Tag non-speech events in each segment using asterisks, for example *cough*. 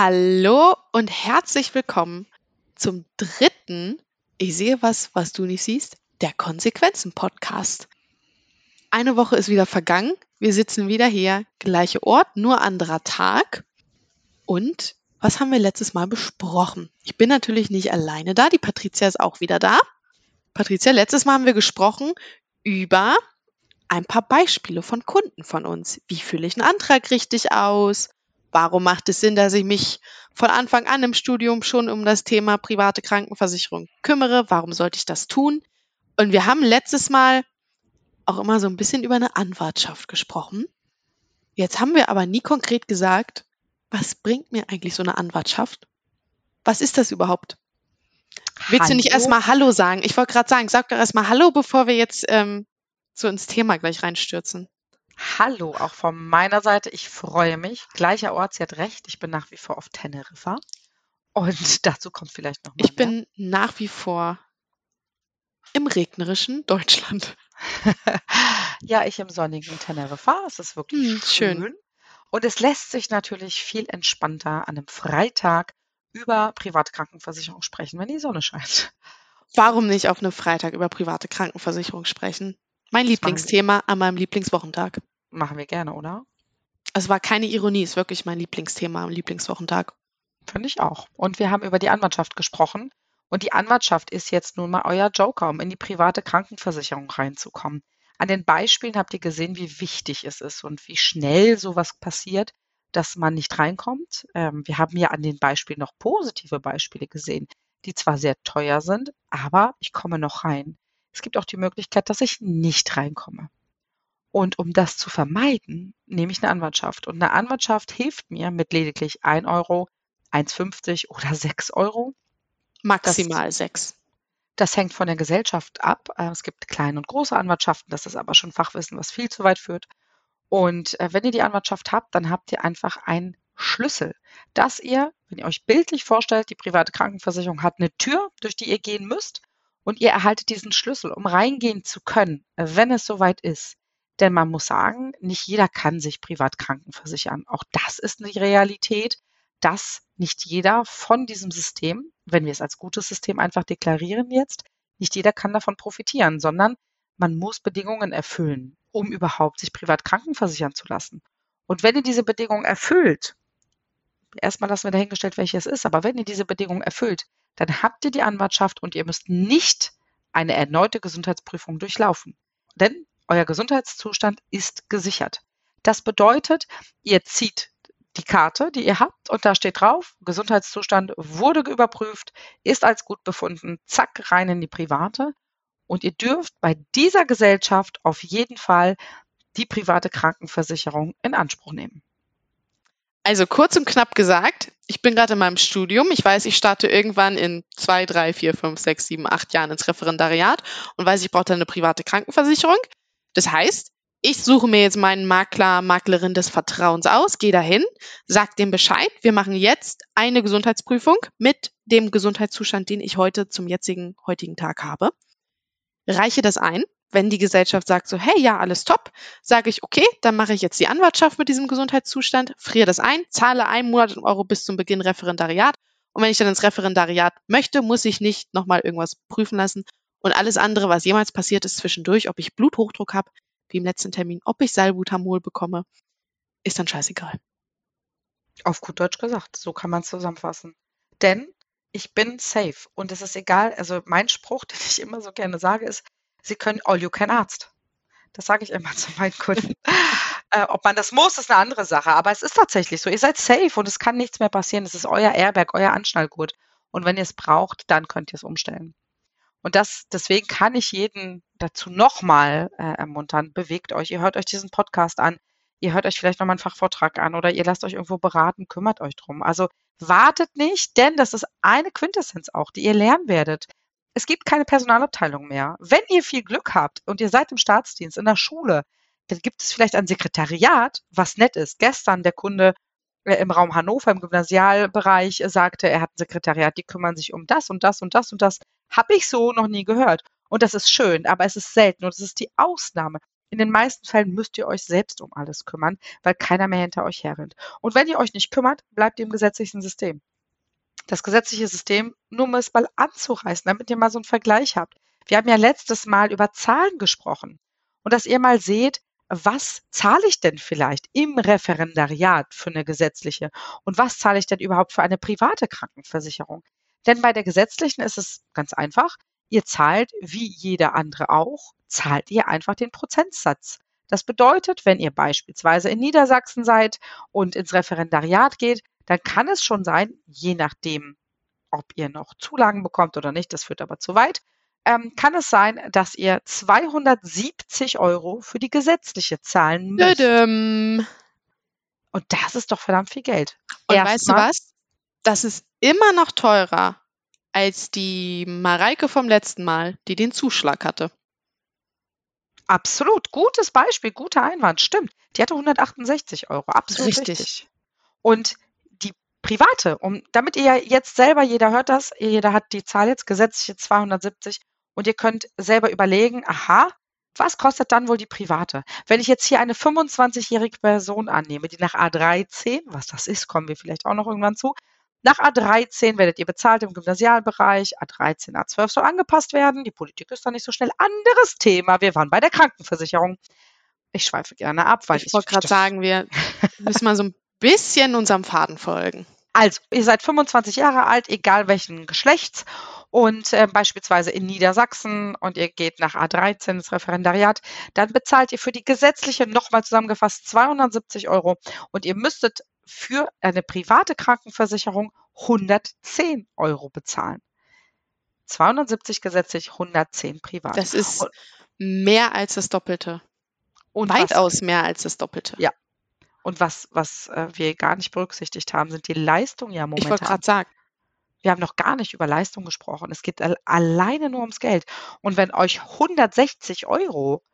Hallo und herzlich willkommen zum dritten, ich sehe was, was du nicht siehst, der Konsequenzen-Podcast. Eine Woche ist wieder vergangen. Wir sitzen wieder hier, gleiche Ort, nur anderer Tag. Und was haben wir letztes Mal besprochen? Ich bin natürlich nicht alleine da. Die Patricia ist auch wieder da. Patricia, letztes Mal haben wir gesprochen über ein paar Beispiele von Kunden von uns. Wie fülle ich einen Antrag richtig aus? Warum macht es Sinn, dass ich mich von Anfang an im Studium schon um das Thema private Krankenversicherung kümmere? Warum sollte ich das tun? Und wir haben letztes Mal auch immer so ein bisschen über eine Anwartschaft gesprochen. Jetzt haben wir aber nie konkret gesagt, was bringt mir eigentlich so eine Anwartschaft? Was ist das überhaupt? Willst Hallo? du nicht erstmal Hallo sagen? Ich wollte gerade sagen, sag doch erstmal Hallo, bevor wir jetzt ähm, so ins Thema gleich reinstürzen. Hallo, auch von meiner Seite. Ich freue mich. Gleicher Ort, sie hat recht. Ich bin nach wie vor auf Teneriffa. Und *laughs* dazu kommt vielleicht noch mal Ich mehr. bin nach wie vor im regnerischen Deutschland. *laughs* ja, ich im sonnigen Teneriffa. Es ist wirklich hm, schön. schön. Und es lässt sich natürlich viel entspannter an einem Freitag über private Krankenversicherung sprechen, wenn die Sonne scheint. Warum nicht auf einem Freitag über private Krankenversicherung sprechen? Mein Lieblingsthema an meinem Lieblingswochentag. Machen wir gerne, oder? Es war keine Ironie, es ist wirklich mein Lieblingsthema am Lieblingswochentag. Finde ich auch. Und wir haben über die Anwartschaft gesprochen. Und die Anwartschaft ist jetzt nun mal euer Joker, um in die private Krankenversicherung reinzukommen. An den Beispielen habt ihr gesehen, wie wichtig es ist und wie schnell sowas passiert, dass man nicht reinkommt. Ähm, wir haben ja an den Beispielen noch positive Beispiele gesehen, die zwar sehr teuer sind, aber ich komme noch rein. Es gibt auch die Möglichkeit, dass ich nicht reinkomme. Und um das zu vermeiden, nehme ich eine Anwartschaft. Und eine Anwartschaft hilft mir mit lediglich 1 Euro, 1,50 oder 6 Euro. Maximal das, 6. Das hängt von der Gesellschaft ab. Äh, es gibt kleine und große Anwartschaften. Das ist aber schon Fachwissen, was viel zu weit führt. Und äh, wenn ihr die Anwartschaft habt, dann habt ihr einfach einen Schlüssel, dass ihr, wenn ihr euch bildlich vorstellt, die private Krankenversicherung hat eine Tür, durch die ihr gehen müsst und ihr erhaltet diesen Schlüssel, um reingehen zu können, wenn es soweit ist. Denn man muss sagen, nicht jeder kann sich privat krankenversichern. Auch das ist eine Realität, dass nicht jeder von diesem System, wenn wir es als gutes System einfach deklarieren jetzt, nicht jeder kann davon profitieren, sondern man muss Bedingungen erfüllen, um überhaupt sich privat krankenversichern zu lassen. Und wenn ihr diese Bedingungen erfüllt, erstmal lassen wir dahingestellt, welche es ist, aber wenn ihr diese Bedingungen erfüllt, dann habt ihr die Anwartschaft und ihr müsst nicht eine erneute Gesundheitsprüfung durchlaufen. Denn euer Gesundheitszustand ist gesichert. Das bedeutet, ihr zieht die Karte, die ihr habt, und da steht drauf, Gesundheitszustand wurde überprüft, ist als gut befunden, zack, rein in die private. Und ihr dürft bei dieser Gesellschaft auf jeden Fall die private Krankenversicherung in Anspruch nehmen. Also kurz und knapp gesagt, ich bin gerade in meinem Studium. Ich weiß, ich starte irgendwann in zwei, drei, vier, fünf, sechs, sieben, acht Jahren ins Referendariat und weiß, ich brauche dann eine private Krankenversicherung. Das heißt, ich suche mir jetzt meinen Makler, Maklerin des Vertrauens aus, gehe dahin, sag dem Bescheid, wir machen jetzt eine Gesundheitsprüfung mit dem Gesundheitszustand, den ich heute zum jetzigen, heutigen Tag habe. Reiche das ein wenn die Gesellschaft sagt so, hey, ja, alles top, sage ich, okay, dann mache ich jetzt die Anwartschaft mit diesem Gesundheitszustand, friere das ein, zahle einen Monat Euro bis zum Beginn Referendariat. Und wenn ich dann ins Referendariat möchte, muss ich nicht nochmal irgendwas prüfen lassen. Und alles andere, was jemals passiert ist zwischendurch, ob ich Bluthochdruck habe, wie im letzten Termin, ob ich Salbutamol bekomme, ist dann scheißegal. Auf gut Deutsch gesagt, so kann man es zusammenfassen. Denn ich bin safe und es ist egal, also mein Spruch, *laughs* den ich immer so gerne sage, ist, Sie können all you can Arzt. Das sage ich immer *laughs* zu meinen Kunden. äh, ob man das muss, ist eine andere Sache. Aber es ist tatsächlich so. Ihr seid safe und es kann nichts mehr passieren. Es ist euer Airbag, euer Anschnallgurt. Und wenn ihr es braucht, dann könnt ihr es umstellen. Und das, deswegen kann ich jeden dazu nochmal äh, ermuntern. Bewegt euch. Ihr hört euch diesen Podcast an. Ihr hört euch vielleicht nochmal einen Fachvortrag an oder ihr lasst euch irgendwo beraten. Kümmert euch drum. Also wartet nicht, denn das ist eine Quintessenz auch, die ihr lernen werdet. Es gibt keine Personalabteilung mehr. Wenn ihr viel Glück habt und ihr seid im Staatsdienst, in der Schule, dann gibt es vielleicht ein Sekretariat, was nett ist. Gestern der Kunde äh, im Raum Hannover im Gymnasialbereich sagte, er hat ein Sekretariat, die kümmern sich um das und das und das und das. Habe ich so noch nie gehört. Und das ist schön, aber es ist selten und es ist die Ausnahme. In den meisten Fällen müsst ihr euch selbst um alles kümmern, weil keiner mehr hinter euch herrennt. Und wenn ihr euch nicht kümmert, bleibt ihr im gesetzlichen System. Das gesetzliche System, nur um es mal anzureißen, damit ihr mal so einen Vergleich habt. Wir haben ja letztes Mal über Zahlen gesprochen. Und dass ihr mal seht, was zahle ich denn vielleicht im Referendariat für eine gesetzliche und was zahle ich denn überhaupt für eine private Krankenversicherung? Denn bei der gesetzlichen ist es ganz einfach. Ihr zahlt, wie jeder andere auch, zahlt ihr einfach den Prozentsatz. Das bedeutet, wenn ihr beispielsweise in Niedersachsen seid und ins Referendariat geht, dann kann es schon sein, je nachdem, ob ihr noch Zulagen bekommt oder nicht, das führt aber zu weit, ähm, kann es sein, dass ihr 270 Euro für die gesetzliche zahlen müsst. Dödüm. Und das ist doch verdammt viel Geld. Und Erstmal, weißt du was? Das ist immer noch teurer als die Mareike vom letzten Mal, die den Zuschlag hatte. Absolut, gutes Beispiel, guter Einwand, stimmt. Die hatte 168 Euro, absolut richtig. richtig. Und private, um, damit ihr jetzt selber, jeder hört das, jeder hat die Zahl jetzt gesetzliche 270 und ihr könnt selber überlegen, aha, was kostet dann wohl die private? Wenn ich jetzt hier eine 25-jährige Person annehme, die nach A13, was das ist, kommen wir vielleicht auch noch irgendwann zu, nach A13 werdet ihr bezahlt im Gymnasialbereich, A13, A12 soll angepasst werden. Die Politik ist da nicht so schnell. Anderes Thema, wir waren bei der Krankenversicherung. Ich schweife gerne ab, weil ich, ich wollte gerade sagen, wir müssen mal so ein bisschen unserem Faden folgen. Also, ihr seid 25 Jahre alt, egal welchen Geschlechts und äh, beispielsweise in Niedersachsen und ihr geht nach A13 ins Referendariat, dann bezahlt ihr für die gesetzliche nochmal zusammengefasst 270 Euro und ihr müsstet für eine private Krankenversicherung 110 Euro bezahlen. 270 gesetzlich, 110 privat. Das ist mehr als das Doppelte. Und weitaus mehr als das Doppelte. Ja. Und was, was äh, wir gar nicht berücksichtigt haben, sind die Leistungen ja momentan. Ich wollte gerade sagen. Wir haben noch gar nicht über Leistung gesprochen. Es geht alleine nur ums Geld. Und wenn euch 160 Euro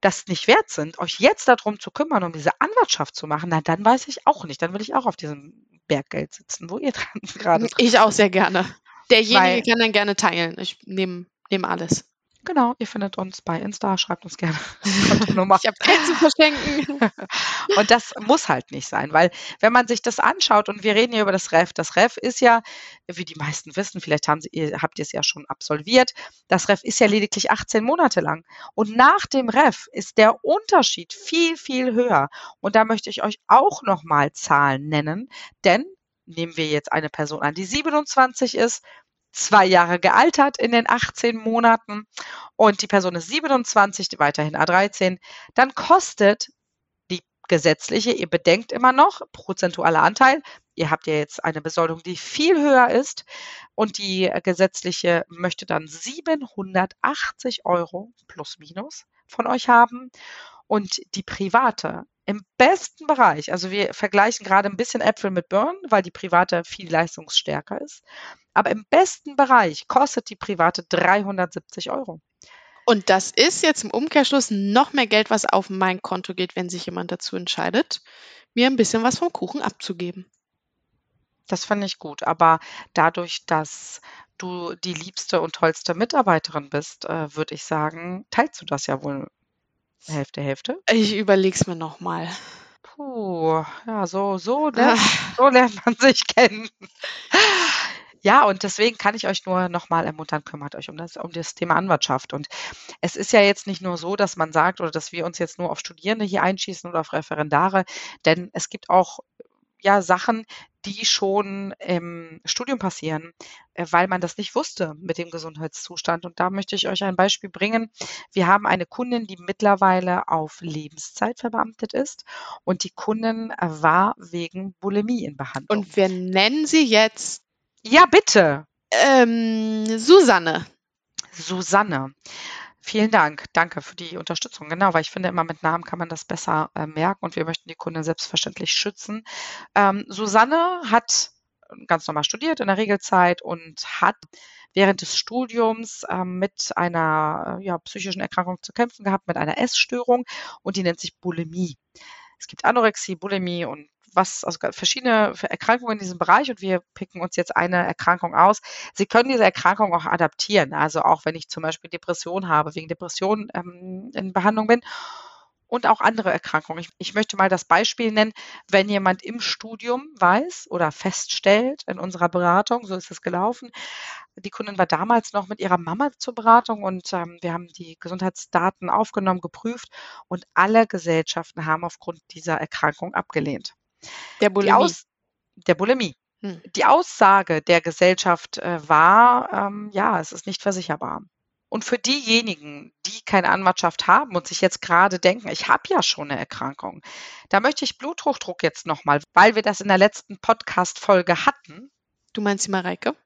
das nicht wert sind, euch jetzt darum zu kümmern, um diese Anwartschaft zu machen, na dann weiß ich auch nicht. Dann will ich auch auf diesem Berggeld sitzen, wo ihr *laughs* dran gerade. Ich auch sehr gerne. Derjenige Weil, kann dann gerne teilen. Ich nehme nehm alles. Genau, ihr findet uns bei Insta, schreibt uns gerne. *laughs* ich habe Geld zu verschenken. *laughs* und das muss halt nicht sein, weil wenn man sich das anschaut und wir reden hier über das REF, das REF ist ja, wie die meisten wissen, vielleicht haben Sie, ihr, habt ihr es ja schon absolviert, das REF ist ja lediglich 18 Monate lang. Und nach dem REF ist der Unterschied viel, viel höher. Und da möchte ich euch auch nochmal Zahlen nennen, denn nehmen wir jetzt eine Person an, die 27 ist, zwei Jahre gealtert in den 18 Monaten und die Person ist 27, weiterhin A13, dann kostet die gesetzliche, ihr bedenkt immer noch, prozentualer Anteil, ihr habt ja jetzt eine Besoldung, die viel höher ist und die gesetzliche möchte dann 780 Euro plus minus von euch haben und die private im besten Bereich, also wir vergleichen gerade ein bisschen Äpfel mit Birnen, weil die private viel leistungsstärker ist. Aber im besten Bereich kostet die private 370 Euro. Und das ist jetzt im Umkehrschluss noch mehr Geld, was auf mein Konto geht, wenn sich jemand dazu entscheidet, mir ein bisschen was vom Kuchen abzugeben. Das fand ich gut. Aber dadurch, dass du die liebste und tollste Mitarbeiterin bist, äh, würde ich sagen, teilst du das ja wohl Hälfte, Hälfte? Ich überlege es mir nochmal. Puh, ja, so, so, lernt, so lernt man sich kennen. Ja, und deswegen kann ich euch nur nochmal ermuntern, kümmert euch um das, um das Thema Anwartschaft. Und es ist ja jetzt nicht nur so, dass man sagt oder dass wir uns jetzt nur auf Studierende hier einschießen oder auf Referendare, denn es gibt auch ja Sachen, die schon im Studium passieren, äh, weil man das nicht wusste mit dem Gesundheitszustand. Und da möchte ich euch ein Beispiel bringen. Wir haben eine Kundin, die mittlerweile auf Lebenszeit verbeamtet ist und die Kundin war wegen Bulimie in Behandlung. Und wir nennen sie jetzt ja, bitte. Ähm, Susanne. Susanne. Vielen Dank. Danke für die Unterstützung. Genau, weil ich finde, immer mit Namen kann man das besser äh, merken und wir möchten die Kunden selbstverständlich schützen. Ähm, Susanne hat ganz normal studiert in der Regelzeit und hat während des Studiums äh, mit einer äh, ja, psychischen Erkrankung zu kämpfen gehabt, mit einer Essstörung und die nennt sich Bulimie. Es gibt Anorexie, Bulimie und was, also verschiedene Erkrankungen in diesem Bereich und wir picken uns jetzt eine Erkrankung aus. Sie können diese Erkrankung auch adaptieren. Also auch wenn ich zum Beispiel Depression habe, wegen Depression ähm, in Behandlung bin und auch andere Erkrankungen. Ich, ich, möchte mal das Beispiel nennen, wenn jemand im Studium weiß oder feststellt in unserer Beratung, so ist es gelaufen, die Kundin war damals noch mit ihrer Mama zur Beratung und ähm, wir haben die Gesundheitsdaten aufgenommen, geprüft und alle Gesellschaften haben aufgrund dieser Erkrankung abgelehnt. Der Bulimie. Aus, der Bulimie. Hm. Die Aussage der Gesellschaft äh, war, ähm, ja, es ist nicht versicherbar. Und für diejenigen, die keine Anwartschaft haben und sich jetzt gerade denken, ich habe ja schon eine Erkrankung, da möchte ich Bluthochdruck jetzt nochmal, weil wir das in der letzten Podcast-Folge hatten. Du meinst die Mareike?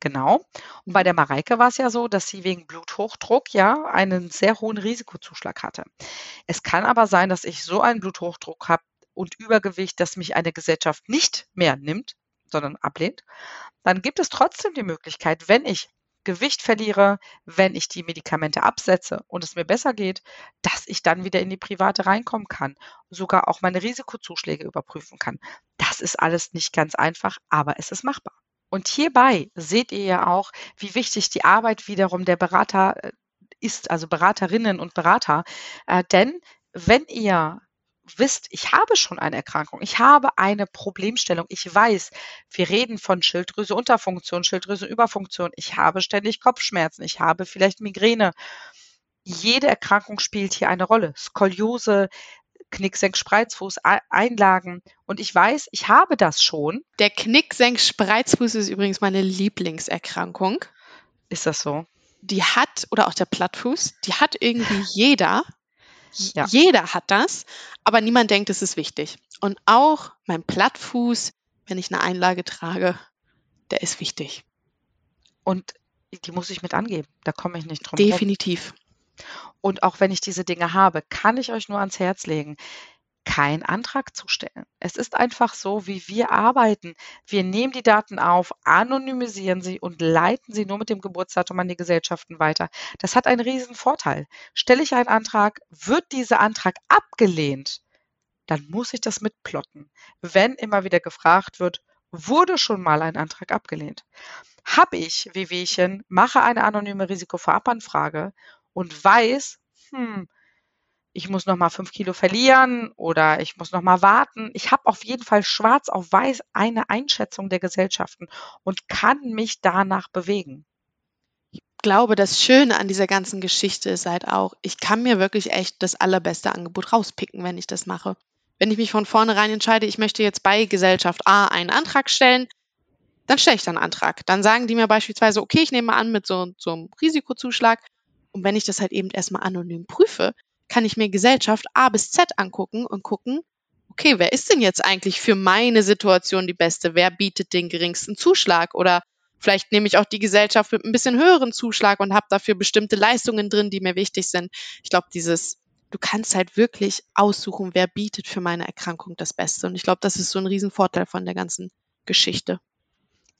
Genau. Und bei der Mareike war es ja so, dass sie wegen Bluthochdruck ja einen sehr hohen Risikozuschlag hatte. Es kann aber sein, dass ich so einen Bluthochdruck habe und Übergewicht, dass mich eine Gesellschaft nicht mehr nimmt, sondern ablehnt. Dann gibt es trotzdem die Möglichkeit, wenn ich Gewicht verliere, wenn ich die Medikamente absetze und es mir besser geht, dass ich dann wieder in die private reinkommen kann, sogar auch meine Risikozuschläge überprüfen kann. Das ist alles nicht ganz einfach, aber es ist machbar. Und hierbei seht ihr ja auch, wie wichtig die Arbeit wiederum der Berater äh, ist, also Beraterinnen und Berater. Äh, denn wenn ihr wisst, ich habe schon eine Erkrankung, ich habe eine Problemstellung, ich weiß, wir reden von Schilddrüse-Unterfunktion, Schilddrüse-Überfunktion, ich habe ständig Kopfschmerzen, ich habe vielleicht Migräne. Jede Erkrankung spielt hier eine Rolle. Skoliose, Knicksenk-Spreizfuß, Einlagen. Und ich weiß, ich habe das schon. Der Knicksenk-Spreizfuß ist übrigens meine Lieblingserkrankung. Ist das so? Die hat, oder auch der Plattfuß, die hat irgendwie jeder. Ja. Jeder hat das, aber niemand denkt, es ist wichtig. Und auch mein Plattfuß, wenn ich eine Einlage trage, der ist wichtig. Und die muss ich mit angeben. Da komme ich nicht drum. Definitiv. Rum. Und auch wenn ich diese Dinge habe, kann ich euch nur ans Herz legen, keinen Antrag zu stellen. Es ist einfach so, wie wir arbeiten. Wir nehmen die Daten auf, anonymisieren sie und leiten sie nur mit dem Geburtsdatum an die Gesellschaften weiter. Das hat einen riesen Vorteil. Stelle ich einen Antrag, wird dieser Antrag abgelehnt, dann muss ich das mitplotten. Wenn immer wieder gefragt wird, wurde schon mal ein Antrag abgelehnt. Habe ich Wehwehchen, mache eine anonyme Risikovorabanfrage und weiß, hm, ich muss noch mal fünf Kilo verlieren oder ich muss noch mal warten. Ich habe auf jeden Fall schwarz auf weiß eine Einschätzung der Gesellschaften und kann mich danach bewegen. Ich glaube, das Schöne an dieser ganzen Geschichte ist halt auch, ich kann mir wirklich echt das allerbeste Angebot rauspicken, wenn ich das mache. Wenn ich mich von vornherein entscheide, ich möchte jetzt bei Gesellschaft A einen Antrag stellen, dann stelle ich dann einen Antrag. Dann sagen die mir beispielsweise, okay, ich nehme an mit so, so einem Risikozuschlag, und wenn ich das halt eben erstmal anonym prüfe, kann ich mir Gesellschaft A bis Z angucken und gucken, okay, wer ist denn jetzt eigentlich für meine Situation die beste? Wer bietet den geringsten Zuschlag? Oder vielleicht nehme ich auch die Gesellschaft mit ein bisschen höheren Zuschlag und habe dafür bestimmte Leistungen drin, die mir wichtig sind. Ich glaube, dieses, du kannst halt wirklich aussuchen, wer bietet für meine Erkrankung das Beste. Und ich glaube, das ist so ein Riesenvorteil von der ganzen Geschichte.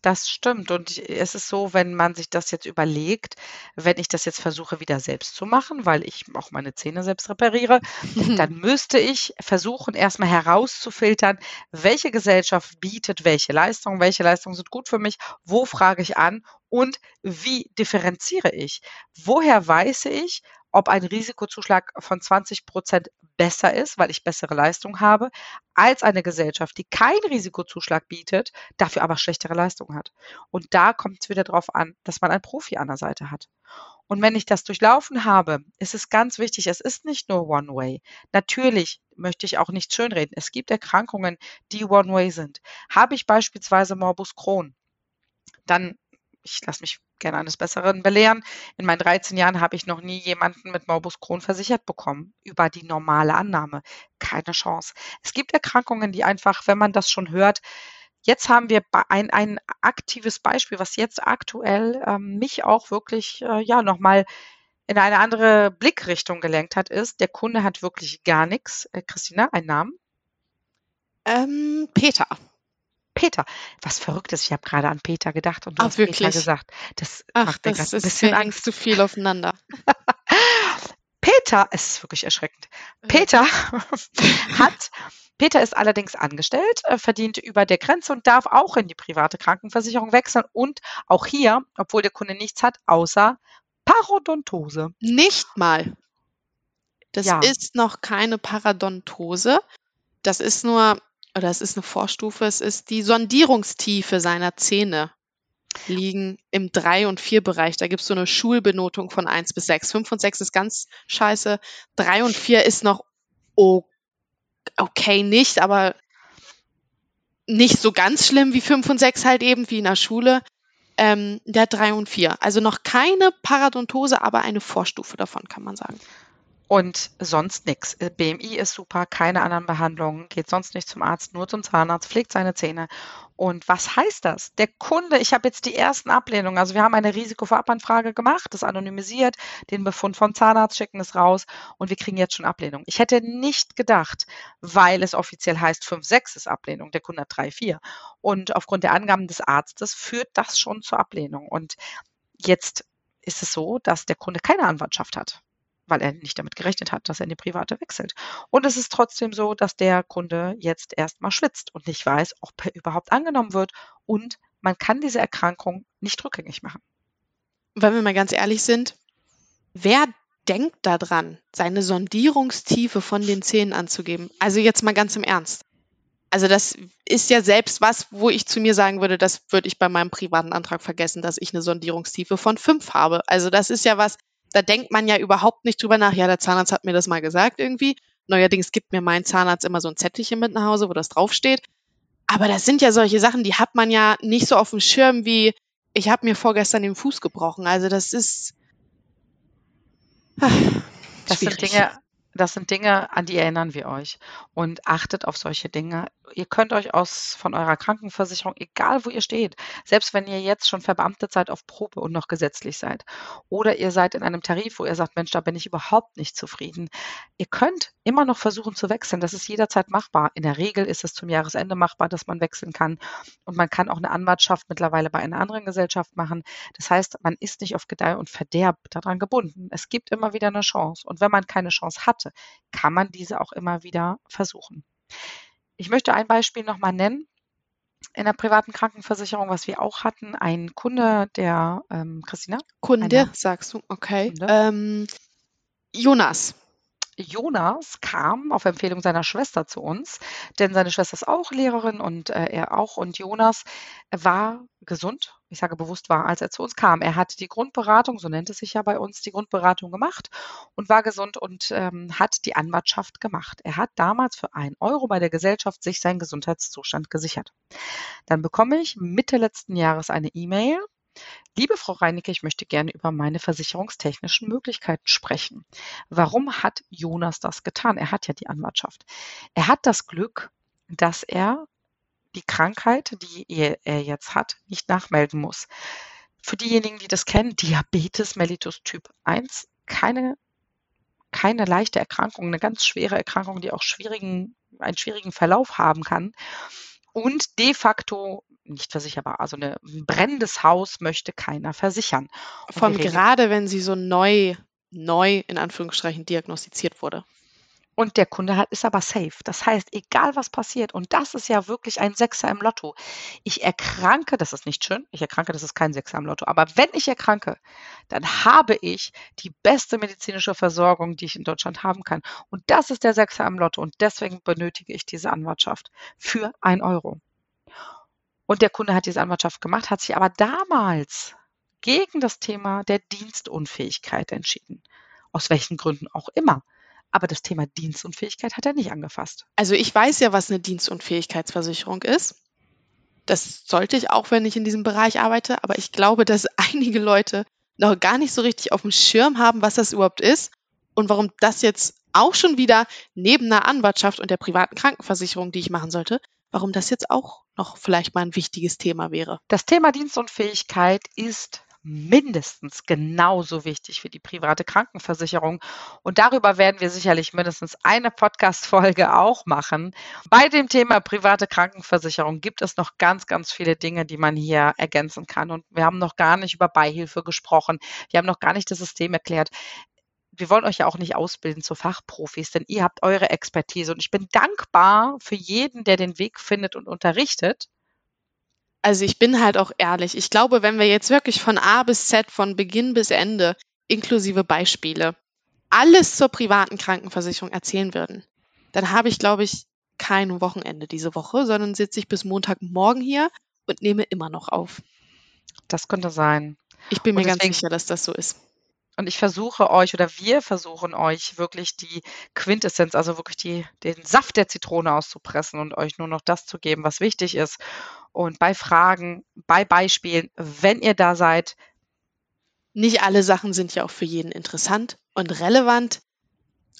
Das stimmt. Und es ist so, wenn man sich das jetzt überlegt, wenn ich das jetzt versuche, wieder selbst zu machen, weil ich auch meine Zähne selbst repariere, dann *laughs* müsste ich versuchen, erstmal herauszufiltern, welche Gesellschaft bietet welche Leistungen, welche Leistungen sind gut für mich, wo frage ich an und wie differenziere ich? Woher weiß ich, ob ein Risikozuschlag von 20 Prozent besser ist, weil ich bessere Leistung habe, als eine Gesellschaft, die keinen Risikozuschlag bietet, dafür aber schlechtere Leistung hat. Und da kommt es wieder darauf an, dass man einen Profi an der Seite hat. Und wenn ich das durchlaufen habe, ist es ganz wichtig, es ist nicht nur One-Way. Natürlich möchte ich auch nicht schönreden. Es gibt Erkrankungen, die One-Way sind. Habe ich beispielsweise Morbus Crohn, dann ich lasse mich gerne eines Besseren belehren. In meinen 13 Jahren habe ich noch nie jemanden mit Morbus Crohn versichert bekommen über die normale Annahme. Keine Chance. Es gibt Erkrankungen, die einfach, wenn man das schon hört, jetzt haben wir ein, ein aktives Beispiel, was jetzt aktuell ähm, mich auch wirklich äh, ja nochmal in eine andere Blickrichtung gelenkt hat, ist, der Kunde hat wirklich gar nichts. Äh, Christina, ein Namen? Ähm, Peter. Peter. Was Verrücktes. Ich habe gerade an Peter gedacht und du Ach, hast wirklich? Peter gesagt. Das Ach, macht mir das ein bisschen Angst zu viel aufeinander. *laughs* Peter es ist wirklich erschreckend. Peter *laughs* hat Peter ist allerdings angestellt, äh, verdient über der Grenze und darf auch in die private Krankenversicherung wechseln und auch hier, obwohl der Kunde nichts hat, außer Parodontose. Nicht mal. Das Ja. ist noch keine Paradontose. Das ist nur, oder es ist eine Vorstufe, es ist die Sondierungstiefe seiner Zähne liegen im 3- und 4-Bereich. Da gibt es so eine Schulbenotung von 1 bis 6. 5 und 6 ist ganz scheiße. 3 und 4 ist noch okay, nicht, aber nicht so ganz schlimm wie 5 und 6 halt eben, wie in der Schule. Ähm, der 3 und 4. Also noch keine Paradontose, aber eine Vorstufe davon, kann man sagen. Und sonst nichts. BMI ist super, keine anderen Behandlungen, geht sonst nicht zum Arzt, nur zum Zahnarzt, pflegt seine Zähne. Und was heißt das? Der Kunde, ich habe jetzt die ersten Ablehnungen. Also wir haben eine Risikovorabanfrage gemacht, das anonymisiert, den Befund vom Zahnarzt schicken es raus und wir kriegen jetzt schon Ablehnung. Ich hätte nicht gedacht, weil es offiziell heißt 5, 6 ist Ablehnung, der Kunde hat 3, 4. Und aufgrund der Angaben des Arztes führt das schon zur Ablehnung. Und jetzt ist es so, dass der Kunde keine Anwartschaft hat weil er nicht damit gerechnet hat, dass er in die private wechselt. Und es ist trotzdem so, dass der Kunde jetzt erstmal schwitzt und nicht weiß, ob er überhaupt angenommen wird. Und man kann diese Erkrankung nicht rückgängig machen. Wenn wir mal ganz ehrlich sind, wer denkt daran, seine Sondierungstiefe von den Zähnen anzugeben? Also jetzt mal ganz im Ernst. Also das ist ja selbst was, wo ich zu mir sagen würde, das würde ich bei meinem privaten Antrag vergessen, dass ich eine Sondierungstiefe von 5 habe. Also das ist ja was, da denkt man ja überhaupt nicht drüber nach. Ja, der Zahnarzt hat mir das mal gesagt irgendwie. Neuerdings gibt mir mein Zahnarzt immer so ein Zettelchen mit nach Hause, wo das draufsteht. Aber das sind ja solche Sachen, die hat man ja nicht so auf dem Schirm wie, ich habe mir vorgestern den Fuß gebrochen. Also das ist. Ah, Das sind schwierig. Dinge, das sind Dinge, an die erinnern wir euch. Und achtet auf solche Dinge. Ihr könnt euch aus von eurer Krankenversicherung, egal wo ihr steht, selbst wenn ihr jetzt schon verbeamtet seid auf Probe und noch gesetzlich seid, oder ihr seid in einem Tarif, wo ihr sagt, Mensch, da bin ich überhaupt nicht zufrieden. Ihr könnt immer noch versuchen zu wechseln. Das ist jederzeit machbar. In der Regel ist es zum Jahresende machbar, dass man wechseln kann. Und man kann auch eine Anwartschaft mittlerweile bei einer anderen Gesellschaft machen. Das heißt, man ist nicht auf Gedeih und Verderb daran gebunden. Es gibt immer wieder eine Chance. Und wenn man keine Chance hatte, kann man diese auch immer wieder versuchen. Ich möchte ein Beispiel nochmal nennen. In der privaten Krankenversicherung, was wir auch hatten, ein Kunde, der Kunde, ähm, Christina, Eine- sagst du, okay. Kunde. Ähm, Jonas. Jonas kam auf Empfehlung seiner Schwester zu uns, denn seine Schwester ist auch Lehrerin und äh, er auch. Und Jonas war gesund, ich sage bewusst war, als er zu uns kam. Er hat die Grundberatung, so nennt es sich ja bei uns, die Grundberatung gemacht und war gesund und ähm, hat die Anwartschaft gemacht. Er hat damals für einen Euro bei der Gesellschaft sich seinen Gesundheitszustand gesichert. Dann bekomme ich Mitte letzten Jahres eine E-Mail. Liebe Frau Reinecke, ich möchte gerne über meine versicherungstechnischen Möglichkeiten sprechen. Warum hat Jonas das getan? Er hat ja die Anwartschaft. Er hat das Glück, dass er die Krankheit, die er, jetzt hat, nicht nachmelden muss. Für diejenigen, die das kennen, Diabetes mellitus Typ 1, keine, keine leichte Erkrankung, eine ganz schwere Erkrankung, die auch schwierigen, einen schwierigen Verlauf haben kann. Und de facto nicht versicherbar. Also eine, ein brennendes Haus möchte keiner versichern. Und Vor allem gerade, wenn sie so neu, neu in Anführungsstrichen diagnostiziert wurde. Und der Kunde hat, ist aber safe. Das heißt, egal was passiert, und das ist ja wirklich ein Sechser im Lotto. Ich erkranke, das ist nicht schön, ich erkranke, das ist kein Sechser im Lotto, aber wenn ich erkranke, dann habe ich die beste medizinische Versorgung, die ich in Deutschland haben kann. Und das ist der Sechser im Lotto und deswegen benötige ich diese Anwartschaft für ein Euro. Und der Kunde hat diese Anwartschaft gemacht, hat sich aber damals gegen das Thema der Dienstunfähigkeit entschieden. Aus welchen Gründen auch immer. Aber das Thema Dienstunfähigkeit hat er nicht angefasst. Also ich weiß ja, was eine Dienstunfähigkeitsversicherung ist. Das sollte ich auch, wenn ich in diesem Bereich arbeite. Aber ich glaube, dass *laughs* einige Leute noch gar nicht so richtig auf dem Schirm haben, was das überhaupt ist und warum das jetzt auch schon wieder neben einer Anwartschaft und der privaten Krankenversicherung, die ich machen sollte, warum das jetzt auch noch vielleicht mal ein wichtiges Thema wäre. Das Thema Dienstunfähigkeit ist mindestens genauso wichtig wie die private Krankenversicherung. Und darüber werden wir sicherlich mindestens eine Podcast-Folge auch machen. Bei dem Thema private Krankenversicherung gibt es noch ganz, ganz viele Dinge, die man hier ergänzen kann. Und wir haben noch gar nicht über Beihilfe gesprochen. Wir haben noch gar nicht das System erklärt. wir wollen euch ja auch nicht ausbilden zu Fachprofis, denn ihr habt eure Expertise und ich bin dankbar für jeden, der den Weg findet und unterrichtet. Also ich bin halt auch ehrlich. Ich glaube, wenn wir jetzt wirklich von A bis Z, von Beginn bis Ende, inklusive Beispiele, alles zur privaten Krankenversicherung erzählen würden, dann habe ich, glaube ich, kein Wochenende diese Woche, sondern sitze ich bis Montagmorgen hier und nehme immer noch auf. Das könnte sein. Ich bin mir deswegen, ganz sicher, dass das so ist. Und ich versuche euch oder wir versuchen euch wirklich die Quintessenz, also wirklich die, den Saft der Zitrone auszupressen und euch nur noch das zu geben, was wichtig ist. Und bei Fragen, bei Beispielen, wenn ihr da seid. Nicht alle Sachen sind ja auch für jeden interessant und relevant.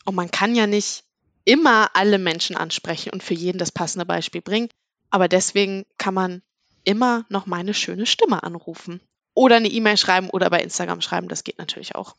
Und man kann ja nicht immer alle Menschen ansprechen und für jeden das passende Beispiel bringen. Aber deswegen kann man immer noch meine schöne Stimme anrufen. Oder eine E-Mail schreiben oder bei Instagram schreiben. Das geht natürlich auch.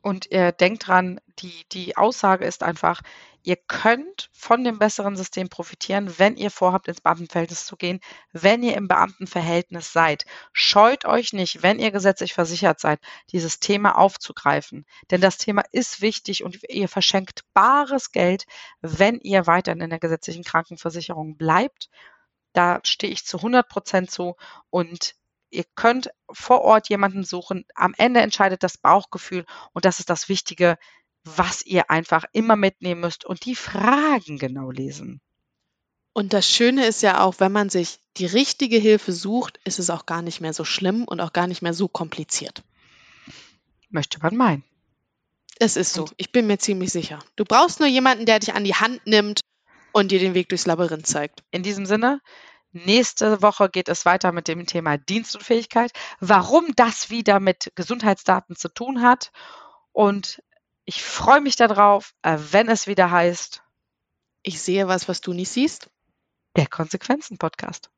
Und ihr denkt dran, die, die Aussage ist einfach, ihr könnt von dem besseren System profitieren, wenn ihr vorhabt, ins Beamtenverhältnis zu gehen, wenn ihr im Beamtenverhältnis seid. Scheut euch nicht, wenn ihr gesetzlich versichert seid, dieses Thema aufzugreifen. Denn das Thema ist wichtig und ihr verschenkt bares Geld, wenn ihr weiterhin in der gesetzlichen Krankenversicherung bleibt. Da stehe ich zu 100 Prozent zu und ihr könnt vor Ort jemanden suchen. Am Ende entscheidet das Bauchgefühl und das ist das Wichtige, was ihr einfach immer mitnehmen müsst und die Fragen genau lesen. Und das Schöne ist ja auch, wenn man sich die richtige Hilfe sucht, ist es auch gar nicht mehr so schlimm und auch gar nicht mehr so kompliziert. Möchte man meinen. Es ist so, ich bin mir ziemlich sicher. Du brauchst nur jemanden, der dich an die Hand nimmt und dir den Weg durchs Labyrinth zeigt. In diesem Sinne, Nächste Woche geht es weiter mit dem Thema Dienstunfähigkeit, warum das wieder mit Gesundheitsdaten zu tun hat. Und ich freue mich darauf, äh, wenn es wieder heißt. Ich sehe was, was du nicht siehst. Der Konsequenzen-Podcast.